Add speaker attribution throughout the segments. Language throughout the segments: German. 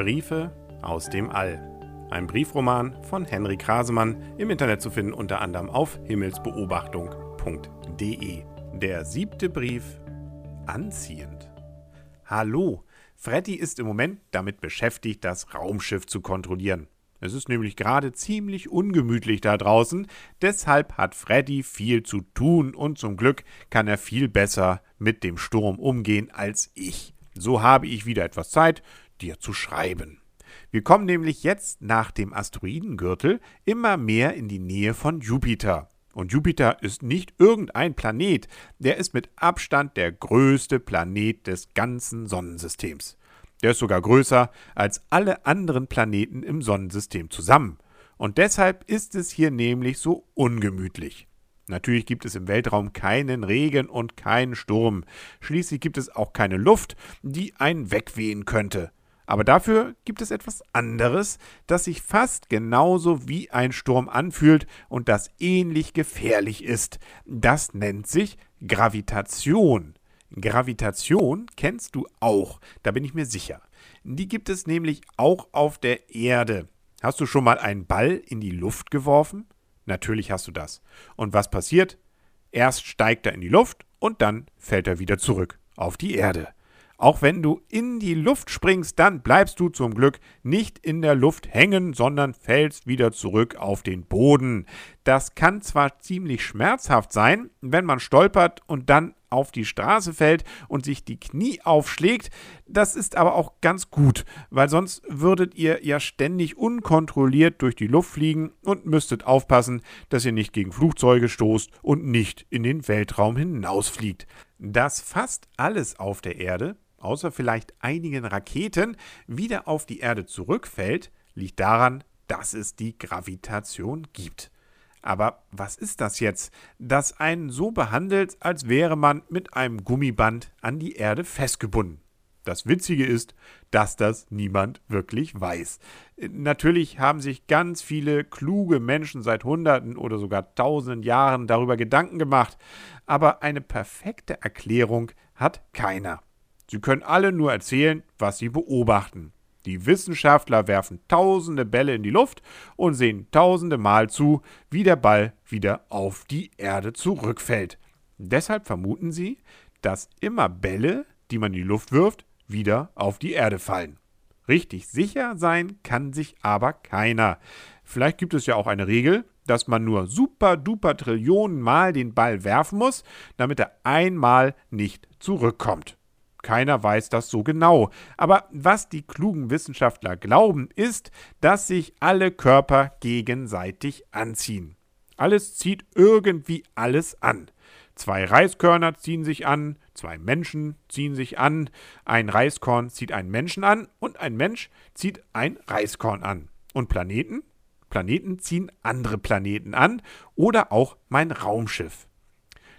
Speaker 1: Briefe aus dem All. Ein Briefroman von Henry Krasemann, im Internet zu finden unter anderem auf himmelsbeobachtung.de. Der siebte Brief Anziehend. Hallo, Freddy ist im Moment damit beschäftigt, das Raumschiff zu kontrollieren. Es ist nämlich gerade ziemlich ungemütlich da draußen, deshalb hat Freddy viel zu tun und zum Glück kann er viel besser mit dem Sturm umgehen als ich. So habe ich wieder etwas Zeit, dir zu schreiben. Wir kommen nämlich jetzt nach dem Asteroidengürtel immer mehr in die Nähe von Jupiter. Und Jupiter ist nicht irgendein Planet, der ist mit Abstand der größte Planet des ganzen Sonnensystems. Der ist sogar größer als alle anderen Planeten im Sonnensystem zusammen. Und deshalb ist es hier nämlich so ungemütlich. Natürlich gibt es im Weltraum keinen Regen und keinen Sturm. Schließlich gibt es auch keine Luft, die einen wegwehen könnte. Aber dafür gibt es etwas anderes, das sich fast genauso wie ein Sturm anfühlt und das ähnlich gefährlich ist. Das nennt sich Gravitation. Gravitation kennst du auch, da bin ich mir sicher. Die gibt es nämlich auch auf der Erde. Hast du schon mal einen Ball in die Luft geworfen? Natürlich hast du das. Und was passiert? Erst steigt er in die Luft und dann fällt er wieder zurück auf die Erde. Auch wenn du in die Luft springst, dann bleibst du zum Glück nicht in der Luft hängen, sondern fällst wieder zurück auf den Boden. Das kann zwar ziemlich schmerzhaft sein, wenn man stolpert und dann auf die Straße fällt und sich die Knie aufschlägt. Das ist aber auch ganz gut, weil sonst würdet ihr ja ständig unkontrolliert durch die Luft fliegen und müsstet aufpassen, dass ihr nicht gegen Flugzeuge stoßt und nicht in den Weltraum hinausfliegt. Dass fast alles auf der Erde außer vielleicht einigen Raketen, wieder auf die Erde zurückfällt, liegt daran, dass es die Gravitation gibt. Aber was ist das jetzt, das einen so behandelt, als wäre man mit einem Gummiband an die Erde festgebunden? Das Witzige ist, dass das niemand wirklich weiß. Natürlich haben sich ganz viele kluge Menschen seit Hunderten oder sogar Tausenden Jahren darüber Gedanken gemacht, aber eine perfekte Erklärung hat keiner. Sie können alle nur erzählen, was sie beobachten. Die Wissenschaftler werfen tausende Bälle in die Luft und sehen tausende Mal zu, wie der Ball wieder auf die Erde zurückfällt. Deshalb vermuten sie, dass immer Bälle, die man in die Luft wirft, wieder auf die Erde fallen. Richtig sicher sein kann sich aber keiner. Vielleicht gibt es ja auch eine Regel, dass man nur super duper Trillionen Mal den Ball werfen muss, damit er einmal nicht zurückkommt. Keiner weiß das so genau. Aber was die klugen Wissenschaftler glauben, ist, dass sich alle Körper gegenseitig anziehen. Alles zieht irgendwie alles an. Zwei Reiskörner ziehen sich an, zwei Menschen ziehen sich an, ein Reiskorn zieht einen Menschen an und ein Mensch zieht ein Reiskorn an. Und Planeten? Planeten ziehen andere Planeten an oder auch mein Raumschiff.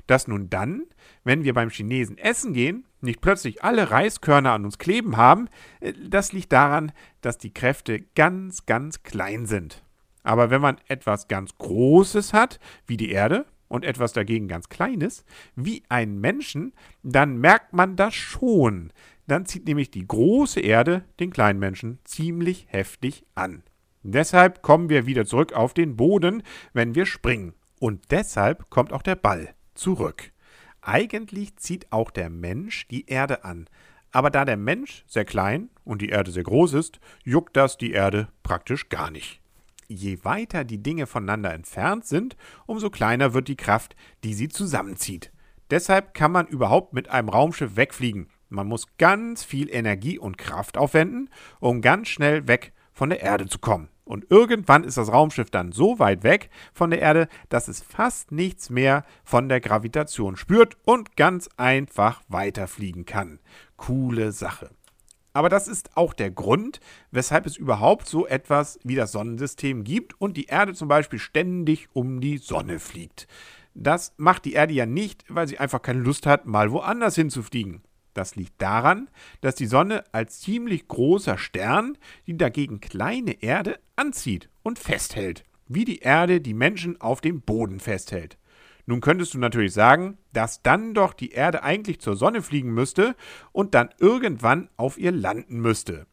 Speaker 1: Dass nun dann, wenn wir beim Chinesen essen gehen, nicht plötzlich alle Reiskörner an uns kleben haben, äh, das liegt daran, dass die Kräfte ganz, ganz klein sind. Aber wenn man etwas ganz Großes hat, wie die Erde, und etwas dagegen ganz Kleines, wie einen Menschen, dann merkt man das schon. Dann zieht nämlich die große Erde den kleinen Menschen ziemlich heftig an. Deshalb kommen wir wieder zurück auf den Boden, wenn wir springen. Und deshalb kommt auch der Ball zurück. Eigentlich zieht auch der Mensch die Erde an. Aber da der Mensch sehr klein und die Erde sehr groß ist, juckt das die Erde praktisch gar nicht. Je weiter die Dinge voneinander entfernt sind, umso kleiner wird die Kraft, die sie zusammenzieht. Deshalb kann man überhaupt mit einem Raumschiff wegfliegen. Man muss ganz viel Energie und Kraft aufwenden, um ganz schnell weg von der Erde zu kommen. Und irgendwann ist das Raumschiff dann so weit weg von der Erde, dass es fast nichts mehr von der Gravitation spürt und ganz einfach weiterfliegen kann. Coole Sache. Aber das ist auch der Grund, weshalb es überhaupt so etwas wie das Sonnensystem gibt und die Erde zum Beispiel ständig um die Sonne fliegt. Das macht die Erde ja nicht, weil sie einfach keine Lust hat, mal woanders hinzufliegen. Das liegt daran, dass die Sonne als ziemlich großer Stern die dagegen kleine Erde anzieht und festhält, wie die Erde die Menschen auf dem Boden festhält. Nun könntest du natürlich sagen, dass dann doch die Erde eigentlich zur Sonne fliegen müsste und dann irgendwann auf ihr landen müsste.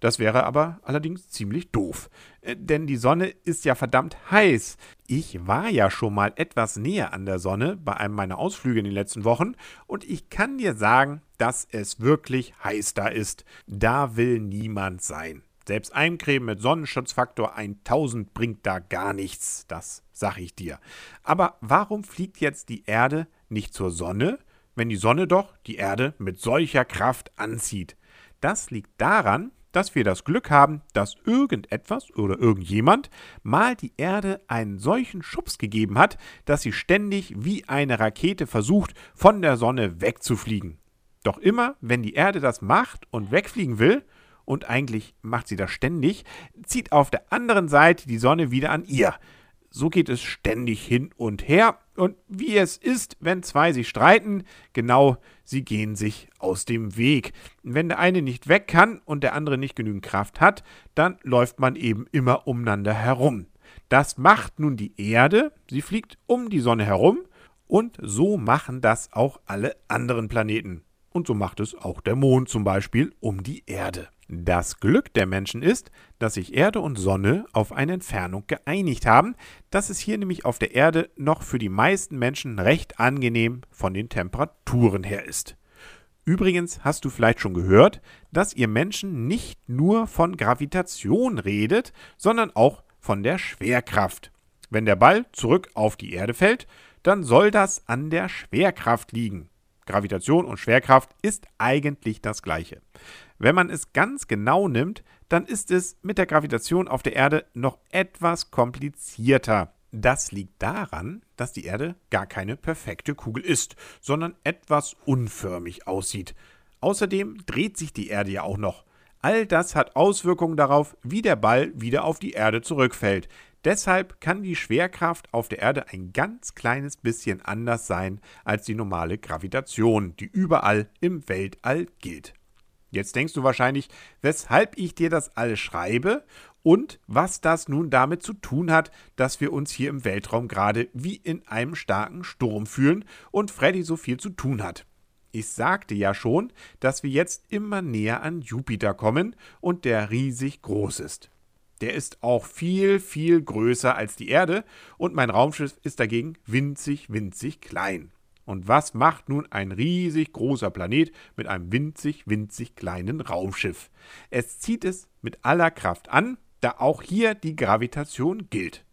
Speaker 1: Das wäre aber allerdings ziemlich doof. Äh, denn die Sonne ist ja verdammt heiß. Ich war ja schon mal etwas näher an der Sonne bei einem meiner Ausflüge in den letzten Wochen und ich kann dir sagen, dass es wirklich heiß da ist. Da will niemand sein. Selbst Eincreme mit Sonnenschutzfaktor 1000 bringt da gar nichts, das sag ich dir. Aber warum fliegt jetzt die Erde nicht zur Sonne, wenn die Sonne doch die Erde mit solcher Kraft anzieht? Das liegt daran, dass wir das Glück haben, dass irgendetwas oder irgendjemand mal die Erde einen solchen Schubs gegeben hat, dass sie ständig wie eine Rakete versucht, von der Sonne wegzufliegen. Doch immer, wenn die Erde das macht und wegfliegen will, und eigentlich macht sie das ständig, zieht auf der anderen Seite die Sonne wieder an ihr. So geht es ständig hin und her. Und wie es ist, wenn zwei sich streiten, genau, sie gehen sich aus dem Weg. Wenn der eine nicht weg kann und der andere nicht genügend Kraft hat, dann läuft man eben immer umeinander herum. Das macht nun die Erde, sie fliegt um die Sonne herum und so machen das auch alle anderen Planeten. Und so macht es auch der Mond zum Beispiel um die Erde. Das Glück der Menschen ist, dass sich Erde und Sonne auf eine Entfernung geeinigt haben, dass es hier nämlich auf der Erde noch für die meisten Menschen recht angenehm von den Temperaturen her ist. Übrigens hast du vielleicht schon gehört, dass ihr Menschen nicht nur von Gravitation redet, sondern auch von der Schwerkraft. Wenn der Ball zurück auf die Erde fällt, dann soll das an der Schwerkraft liegen. Gravitation und Schwerkraft ist eigentlich das gleiche. Wenn man es ganz genau nimmt, dann ist es mit der Gravitation auf der Erde noch etwas komplizierter. Das liegt daran, dass die Erde gar keine perfekte Kugel ist, sondern etwas unförmig aussieht. Außerdem dreht sich die Erde ja auch noch. All das hat Auswirkungen darauf, wie der Ball wieder auf die Erde zurückfällt. Deshalb kann die Schwerkraft auf der Erde ein ganz kleines bisschen anders sein als die normale Gravitation, die überall im Weltall gilt. Jetzt denkst du wahrscheinlich, weshalb ich dir das alles schreibe und was das nun damit zu tun hat, dass wir uns hier im Weltraum gerade wie in einem starken Sturm fühlen und Freddy so viel zu tun hat. Ich sagte ja schon, dass wir jetzt immer näher an Jupiter kommen und der riesig groß ist. Der ist auch viel, viel größer als die Erde und mein Raumschiff ist dagegen winzig, winzig klein. Und was macht nun ein riesig großer Planet mit einem winzig, winzig kleinen Raumschiff? Es zieht es mit aller Kraft an, da auch hier die Gravitation gilt.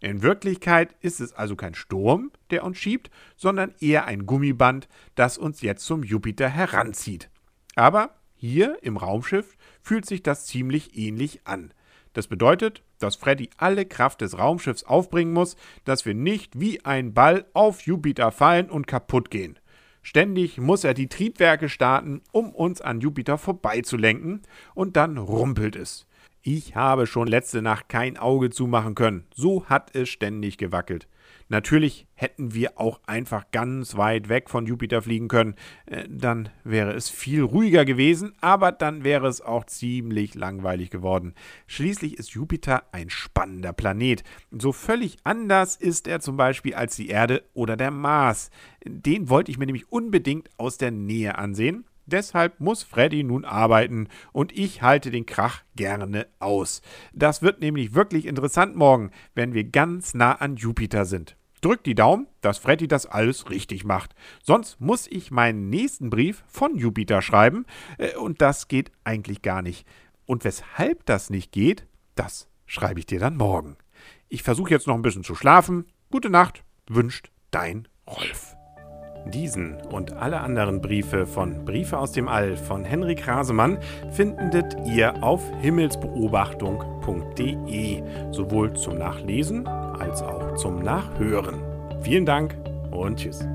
Speaker 1: In Wirklichkeit ist es also kein Sturm, der uns schiebt, sondern eher ein Gummiband, das uns jetzt zum Jupiter heranzieht. Aber hier im Raumschiff fühlt sich das ziemlich ähnlich an. Das bedeutet, dass Freddy alle Kraft des Raumschiffs aufbringen muss, dass wir nicht wie ein Ball auf Jupiter fallen und kaputt gehen. Ständig muss er die Triebwerke starten, um uns an Jupiter vorbeizulenken, und dann rumpelt es. Ich habe schon letzte Nacht kein Auge zumachen können. So hat es ständig gewackelt. Natürlich hätten wir auch einfach ganz weit weg von Jupiter fliegen können. Äh, dann wäre es viel ruhiger gewesen, aber dann wäre es auch ziemlich langweilig geworden. Schließlich ist Jupiter ein spannender Planet. So völlig anders ist er zum Beispiel als die Erde oder der Mars. Den wollte ich mir nämlich unbedingt aus der Nähe ansehen. Deshalb muss Freddy nun arbeiten und ich halte den Krach gerne aus. Das wird nämlich wirklich interessant morgen, wenn wir ganz nah an Jupiter sind. Drückt die Daumen, dass Freddy das alles richtig macht. Sonst muss ich meinen nächsten Brief von Jupiter schreiben äh, und das geht eigentlich gar nicht. Und weshalb das nicht geht, das schreibe ich dir dann morgen. Ich versuche jetzt noch ein bisschen zu schlafen. Gute Nacht, wünscht dein Rolf. Diesen und alle anderen Briefe von Briefe aus dem All von Henrik Rasemann findet ihr auf himmelsbeobachtung.de, sowohl zum Nachlesen als auch zum Nachhören. Vielen Dank und tschüss.